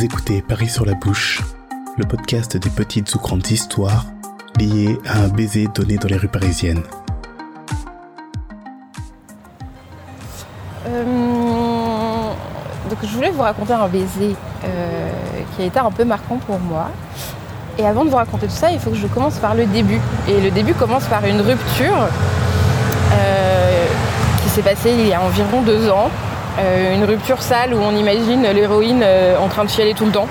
Vous écoutez Paris sur la bouche, le podcast des petites ou grandes histoires liées à un baiser donné dans les rues parisiennes. Euh, donc je voulais vous raconter un baiser euh, qui a été un peu marquant pour moi. Et avant de vous raconter tout ça, il faut que je commence par le début. Et le début commence par une rupture euh, qui s'est passée il y a environ deux ans. Euh, une rupture sale où on imagine l'héroïne euh, en train de chialer tout le temps.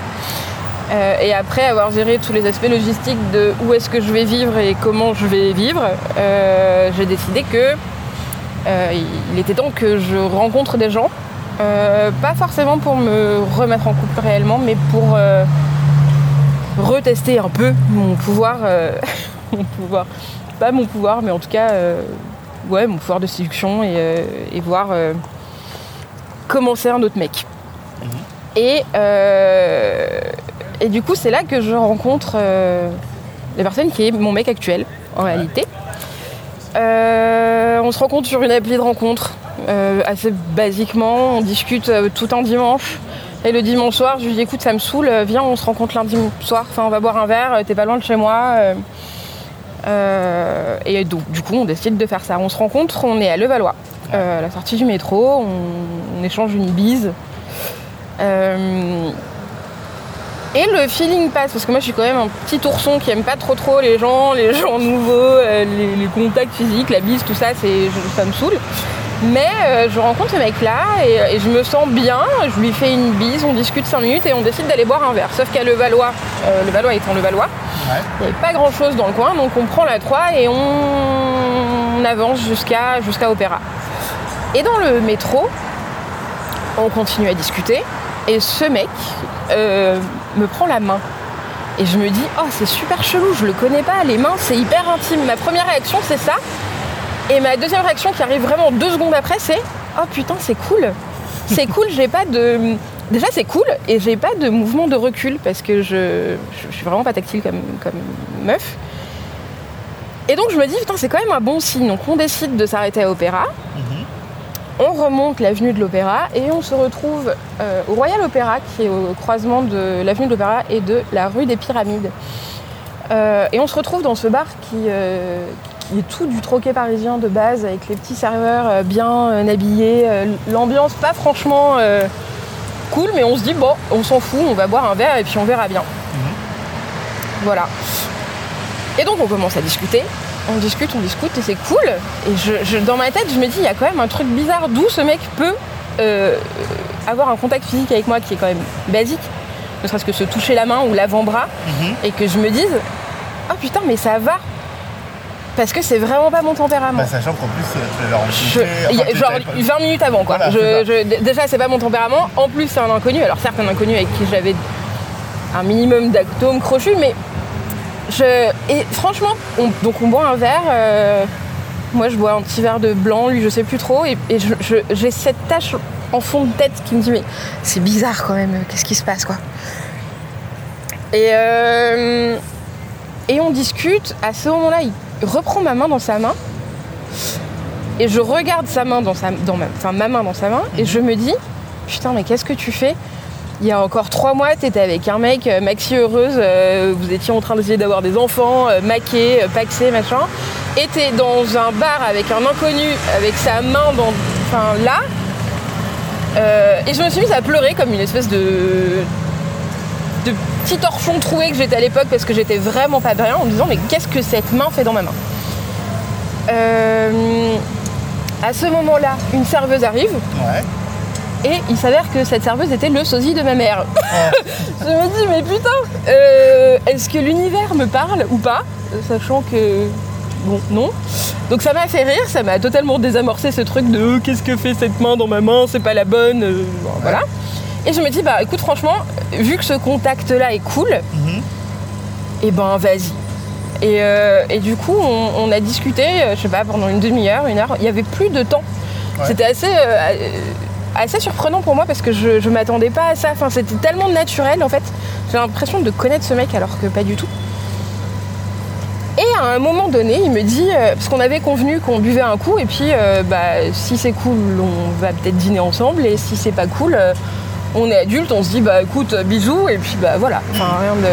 Euh, et après avoir géré tous les aspects logistiques de où est-ce que je vais vivre et comment je vais vivre, j'ai décidé que il était temps que je rencontre des gens. Pas forcément pour me remettre en couple réellement, mais pour retester un peu mon pouvoir. mon pouvoir. Pas mon pouvoir, mais en tout cas, ouais, mon pouvoir de séduction et voir comment c'est un autre mec. Et, euh, et du coup, c'est là que je rencontre euh, la personne qui est mon mec actuel, en réalité. Euh, on se rencontre sur une appli de rencontre, assez basiquement. On discute tout un dimanche. Et le dimanche soir, je lui dis écoute, ça me saoule, viens, on se rencontre lundi soir. Enfin, on va boire un verre, t'es pas loin de chez moi. et donc, du coup, on décide de faire ça. On se rencontre, on est à Levallois, euh, à la sortie du métro. On, on échange une bise. Euh, et le feeling passe, parce que moi je suis quand même un petit ourson qui aime pas trop trop les gens, les gens nouveaux, euh, les, les contacts physiques, la bise, tout ça, c'est, je- ça me saoule. Mais euh, je rencontre ce mec là et, et je me sens bien, je lui fais une bise, on discute 5 minutes et on décide d'aller boire un verre. Sauf qu'à Levallois, euh, Levallois étant Levallois, il n'y avait pas grand chose dans le coin, donc on prend la 3 et on, on avance jusqu'à jusqu'à Opéra. Et dans le métro, on continue à discuter et ce mec euh, me prend la main. Et je me dis, oh c'est super chelou, je le connais pas, les mains c'est hyper intime. Ma première réaction c'est ça. Et ma deuxième réaction qui arrive vraiment deux secondes après c'est, oh putain c'est cool. C'est cool, j'ai pas de... Déjà c'est cool et j'ai pas de mouvement de recul parce que je, je, suis vraiment pas tactile comme, comme meuf. Et donc je me dis, putain c'est quand même un bon signe. Donc on décide de s'arrêter à Opéra. On remonte l'avenue de l'Opéra et on se retrouve euh, au Royal Opéra, qui est au croisement de l'avenue de l'Opéra et de la rue des Pyramides. Euh, et on se retrouve dans ce bar qui, euh, qui est tout du troquet parisien de base, avec les petits serveurs bien habillés, l'ambiance pas franchement cool, mais on se dit bon, on s'en fout, on va boire un verre et puis on verra bien. Voilà. Et donc on commence à discuter, on discute, on discute et c'est cool. Et je, je- dans ma tête, je me dis, il y a quand même un truc bizarre d'où ce mec peut euh, avoir un contact physique avec moi qui est quand même basique, ne serait-ce que se toucher la main ou l'avant-bras, et que je me dise, oh putain, mais ça va. Parce que c'est vraiment pas mon tempérament. Bah, sachant qu'en plus, euh, tu rencontré. enfin, tu genre t'avais pas- 20 minutes avant quoi. Voilà, Je- c'est déjà c'est pas mon tempérament, en plus c'est un inconnu, alors certes un inconnu avec qui j'avais un minimum d'actome crochu, mais je. Et franchement, on- donc on boit un verre, euh, moi je bois un petit verre de blanc, lui je sais plus trop, et, et je- je- j'ai cette tache en fond de tête qui me dit mais c'est bizarre quand même, qu'est-ce qui se passe quoi. Et, euh, et on discute, à ce moment-là il reprend ma main dans sa main. Et je regarde sa main dans sa, dans ma, enfin, ma main dans sa main et je me dis putain mais qu'est-ce que tu fais? Il y a encore trois mois t'étais avec un mec euh, maxi heureuse, euh, vous étiez en train d'essayer d'avoir des enfants, euh, maqués, euh, paxés machin, et t'es dans un bar avec un inconnu avec sa main dans, enfin là, et je me suis mise à pleurer comme une espèce de de petit torchon troué que j'étais à l'époque parce que j'étais vraiment pas bien en me disant mais qu'est-ce que cette main fait dans ma main? À ce moment-là, une serveuse arrive. Ouais. Et il s'avère que cette serveuse était le sosie de ma mère. je me dis mais putain, euh, est-ce que l'univers me parle ou pas Sachant que bon non. Donc ça m'a fait rire, ça m'a totalement désamorcé ce truc de euh, qu'est-ce que fait cette main dans ma main, c'est pas la bonne, euh, bon, voilà. Et je me dis bah écoute franchement, vu que ce contact là est cool, Mhm. et ben vas-y. Et, euh, et du coup, on, on a discuté, je sais pas, pendant une demi-heure, une heure. Il y avait plus de temps. Ouais. C'était assez, assez surprenant pour moi parce que je, je m'attendais pas à ça. Enfin, c'était tellement naturel en fait. J'ai l'impression de connaître ce mec alors que pas du tout. Et à un moment donné, il me dit, euh, parce qu'on avait convenu qu'on buvait un coup, et puis euh, bah, si c'est cool, on va peut-être dîner ensemble, et si c'est pas cool, euh, On est adulte, on se dit bah écoute, bisous, et puis bah voilà. Enfin, rien de.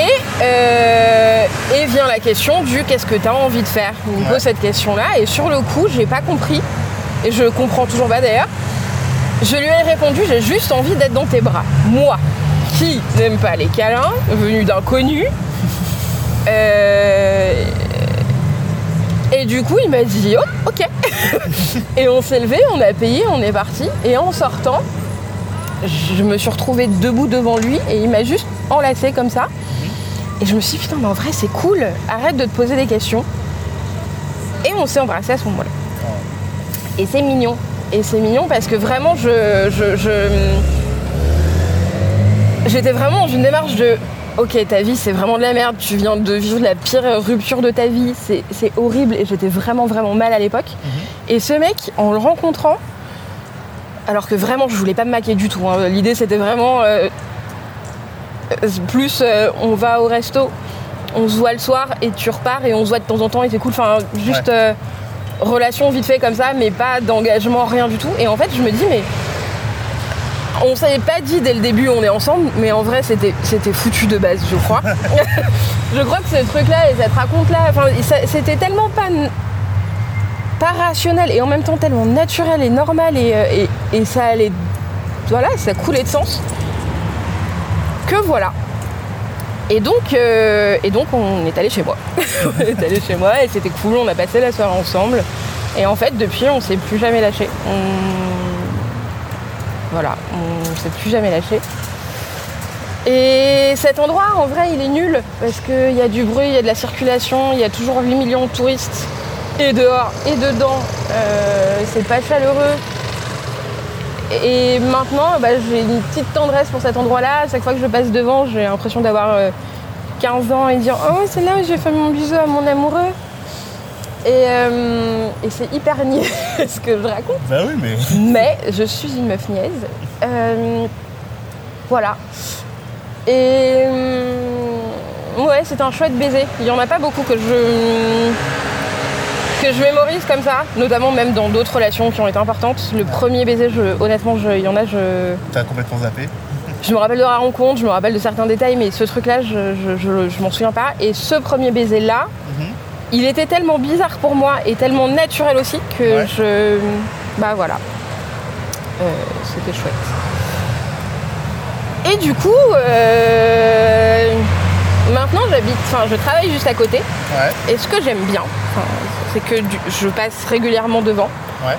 Et, et vient la question du qu'est-ce que tu as envie de faire? Il me pose cette question-là, et sur le coup, j'ai pas compris, et je comprends toujours pas d'ailleurs. Je lui ai répondu, j'ai juste envie d'être dans tes bras. Moi, qui n'aime pas les câlins, venu d'inconnus. Euh, Et du coup, il m'a dit, oh, ok. et on s'est levé, on a payé, on est parti. Et en sortant, je me suis retrouvée debout devant lui et il m'a juste enlacé comme ça. Et je me suis dit, putain, mais en vrai, c'est cool. Arrête de te poser des questions. Et on s'est embrassé à ce moment-là. Et c'est mignon. Et c'est mignon parce que vraiment, je, je- je- j'étais vraiment dans une démarche de Ok, ta vie c'est vraiment de la merde, tu viens de vivre la pire rupture de ta vie, c'est c'est horrible et j'étais vraiment vraiment mal à l'époque. Et ce mec, en le rencontrant, alors que vraiment je voulais pas me maquer du tout, hein, l'idée c'était vraiment euh, euh, plus euh, on va au resto, on se voit le soir et tu repars et on se voit de temps en temps et c'est cool, enfin juste Ouais. euh, relation vite fait comme ça, mais pas d'engagement, rien du tout. Et en fait je me dis mais on s'avait pas dit dès le début on est ensemble, mais en vrai c'était c'était foutu de base, je crois. je crois que ce truc-là et cette raconte-là, c'était tellement pas rationnel et en même temps tellement naturel et normal et, euh, et- et ça allait, voilà, ça coulait de sens. Que voilà. Et donc, euh, et donc on est allé chez moi. on est allé chez moi et c'était cool, on a passé la soirée ensemble. Et en fait, depuis, on s'est plus jamais lâché. Voilà, on s'est plus jamais lâché. Et cet endroit, en vrai, il est nul parce qu'il y a du bruit, il y a de la circulation, il y a toujours 8 millions de touristes. Et dehors et dedans, euh, c'est pas chaleureux. Et maintenant, bah, j'ai une petite tendresse pour cet endroit-là. Chaque fois que je passe devant, j'ai l'impression d'avoir euh, 15 ans et dire Oh, c'est là où j'ai fait mon bisou à mon amoureux. Et, euh, et c'est hyper niais ce que je raconte Bah oui, mais. mais je suis une meuf niaise. Euh, voilà. Et ouais, c'est un chouette baiser. Il y en a pas beaucoup que je que je mémorise comme ça, notamment même dans d'autres relations qui ont été importantes. Le premier baiser, je, honnêtement, je- il y en a, je, T'as complètement zappé. je me rappelle de la rencontre, je me rappelle de certains détails, mais ce truc-là, je, je, je- je m'en souviens pas. Et ce premier baiser-là, Mhm. il était tellement bizarre pour moi et tellement naturel aussi que Ouais. je. Bah voilà. Euh, C'était chouette. Et du coup, euh, maintenant j'habite, enfin je travaille juste à côté. Ouais, Et ce que j'aime bien, c'est que du- je passe régulièrement devant. ouais.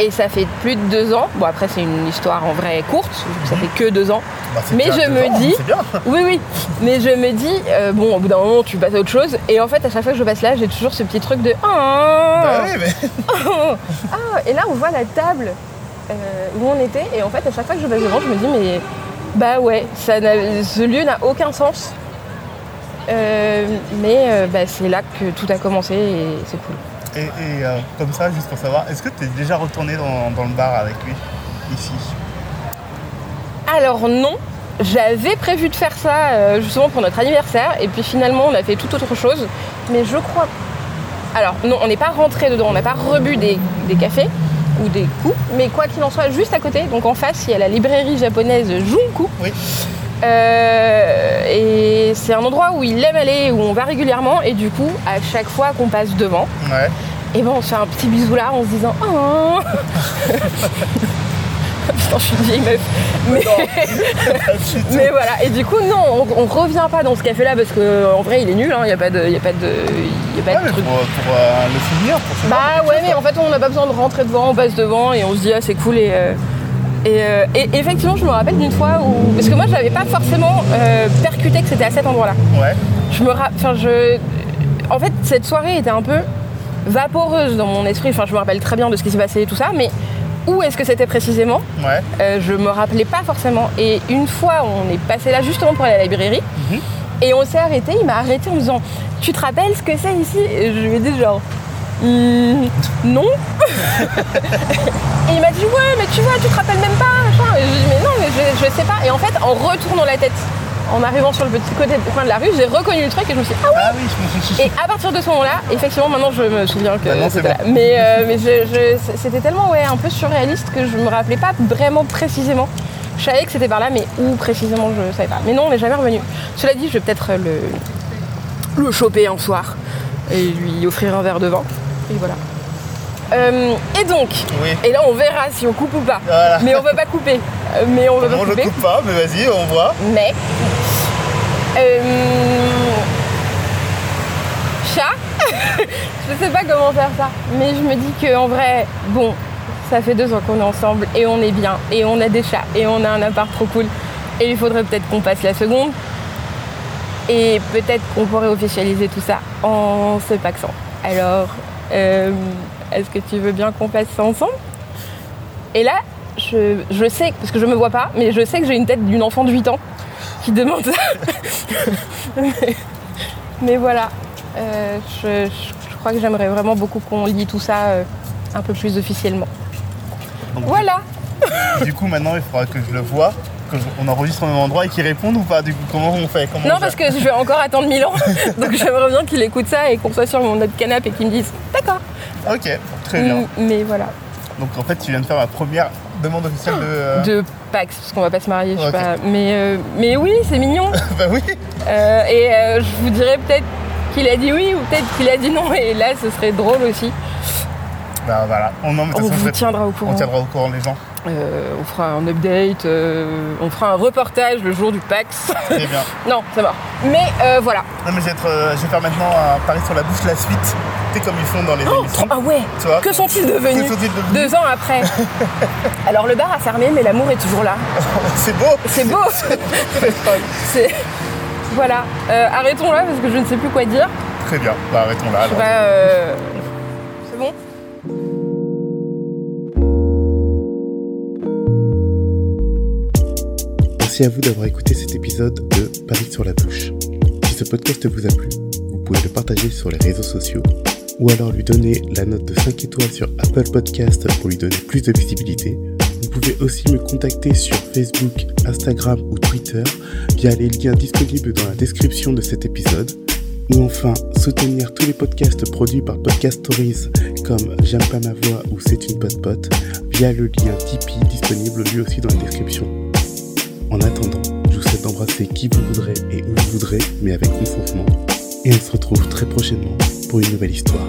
Et ça fait plus de deux ans. Bon après c'est une histoire en vrai courte, ça fait que deux ans. Bah, Mais je me ans, dis- bien. Oui, oui. Mais je me dis, euh, bon, au bout d'un moment, tu passes à autre chose. Et en fait, à chaque fois que je passe là, j'ai toujours ce petit truc de. Ah, mais. Ah, Et là, on voit la table euh, où on était. Et en fait, à chaque fois que je passe devant, je me dis, mais. Bah ouais, ça ce lieu n'a aucun sens. Euh, mais euh, bah, c'est là que tout a commencé et c'est cool. Et, et, euh, comme ça, juste pour savoir, est-ce que t'es déjà retourné dans, dans le bar avec lui Ici? Alors non, j'avais prévu de faire ça euh, justement pour notre anniversaire et puis finalement on a fait tout autre chose. Mais je crois... Alors non, on n'est pas rentré dedans, on n'a pas rebu des, des cafés ou des coups, mais quoi qu'il en soit, juste à côté, donc en face, il y a la librairie japonaise Junku. Oui. Euh, et c'est un endroit où il aime aller, où on va régulièrement, et du coup, à chaque fois qu'on passe devant, Ouais. et ben on se fait un petit bisou là en se disant Oh Putain, je suis une vieille meuf. Mais, mais voilà, et du coup, non, on, on revient pas dans ce café-là parce que en vrai, il est nul, il n'y a pas de, y a pas de, y a pas de truc. pour, pour, euh, le souvenir, pour Bah ouais, mais en fait, on n'a pas besoin de rentrer devant, on passe devant et on se dit, ah, c'est cool. Et, euh, et, euh, et effectivement, je me rappelle d'une fois où. Parce que moi, je n'avais pas forcément euh, percuté que c'était à cet endroit-là. Ouais. Je me ra- Enfin, je. En fait, cette soirée était un peu vaporeuse dans mon esprit. Enfin, je me rappelle très bien de ce qui s'est passé et tout ça, mais où est-ce que c'était précisément? Ouais. euh, je me rappelais pas forcément. Et une fois, on est passé là justement pour aller à la librairie. Mhm. Et on s'est arrêté. Il m'a arrêté en me disant Tu te rappelles ce que c'est ici? Et je lui ai dit genre Hmm, Non. et il m'a dit Ouais, mais tu vois, tu te rappelles même pas. machin. Et je lui ai dit Mais non, mais je, je sais pas. Et en fait, en retournant la tête en arrivant sur le petit côté coin de la rue, j'ai reconnu le truc et je me suis dit, ah ouais Ah oui, Et à partir de ce moment-là, effectivement, maintenant je me souviens que Maintenant, c'est c'était bon. là. Mais, euh, mais je- je- c'était tellement ouais, un peu surréaliste que je me rappelais pas vraiment précisément. Je savais que c'était par là, mais où précisément, je savais pas. Mais non, on n'est jamais revenu. Cela dit, je vais peut-être le, le choper un soir et lui offrir un verre de vin. Et voilà. Euh, et donc, Oui. et là on verra si on coupe ou pas. Voilà. Mais on veut pas couper. Euh, Mais on veut Moi pas je couper. coupe pas, mais vas-y, on voit. Mais. Euh, chat Je sais pas comment faire ça. Mais je me dis qu'en vrai, bon, ça fait deux ans qu'on est ensemble et on est bien. Et on a des chats et on a un appart trop cool. Et il faudrait peut-être qu'on passe la seconde. Et peut-être qu'on pourrait officialiser tout ça en se paxant. Alors, euh, est-ce que tu veux bien qu'on fasse ça ensemble? Et là, je, je sais, parce que je me vois pas, mais je sais que j'ai une tête d'une enfant de 8 ans qui demande ça. mais, mais voilà, Euh, je, crois que j'aimerais vraiment beaucoup qu'on lit tout ça euh, un peu plus officiellement. Donc, Voilà Du coup, maintenant, il faudra que je le vois, qu'on enregistre au même endroit et qu'il réponde ou pas. Du coup, comment on fait Comment on Non, parce que je vais encore attendre 1000 ans, donc j'aimerais bien qu'il écoute ça et qu'on soit sur mon autre canapé et qu'il me dise D'accord. Ok, très bien. Mm, Mais voilà, Donc en fait, tu viens de faire ma première demande officielle de. euh, de Pax, parce qu'on va pas se marier, je sais pas. Mais, euh, mais oui, c'est mignon. bah oui. Euh, et euh, je vous dirais peut-être qu'il a dit oui ou peut-être qu'il a dit non. Et là, ce serait drôle aussi. Bah voilà. On, de On toute façon, vous tiendra au courant. on tiendra au courant les gens. Euh, on fera un update, euh, on fera un reportage le jour du PAX. Très bien. non, c'est mort. Mais euh, voilà. Non, mais je vais, être, je vais faire maintenant un pari sur la bouche la suite. Tu sais, comme ils font dans les Oh, émissions. ah ouais Tu vois Que sont-ils devenus sont-ils devenus Deux ans après. Alors le bar a fermé, mais l'amour est toujours là. C'est beau. C'est beau C'est... Voilà. Arrêtons là parce que je ne sais plus quoi dire. Très bien. Bah arrêtons là. Alors. euh, C'est bon? Merci à vous d'avoir écouté cet épisode de Paris sur la bouche. Si ce podcast vous a plu, vous pouvez le partager sur les réseaux sociaux ou alors lui donner la note de 5 étoiles sur Apple Podcast pour lui donner plus de visibilité. Vous pouvez aussi me contacter sur Facebook, Instagram ou Twitter via les liens disponibles dans la description de cet épisode. Ou enfin, soutenir tous les podcasts produits par Podcast Stories comme J'aime pas ma voix ou C'est une pote pote via le lien Tipeee disponible lui aussi dans la description. En attendant, je vous souhaite d'embrasser qui vous voudrez et où vous voudrez, mais avec consentement. Et on se retrouve très prochainement pour une nouvelle histoire.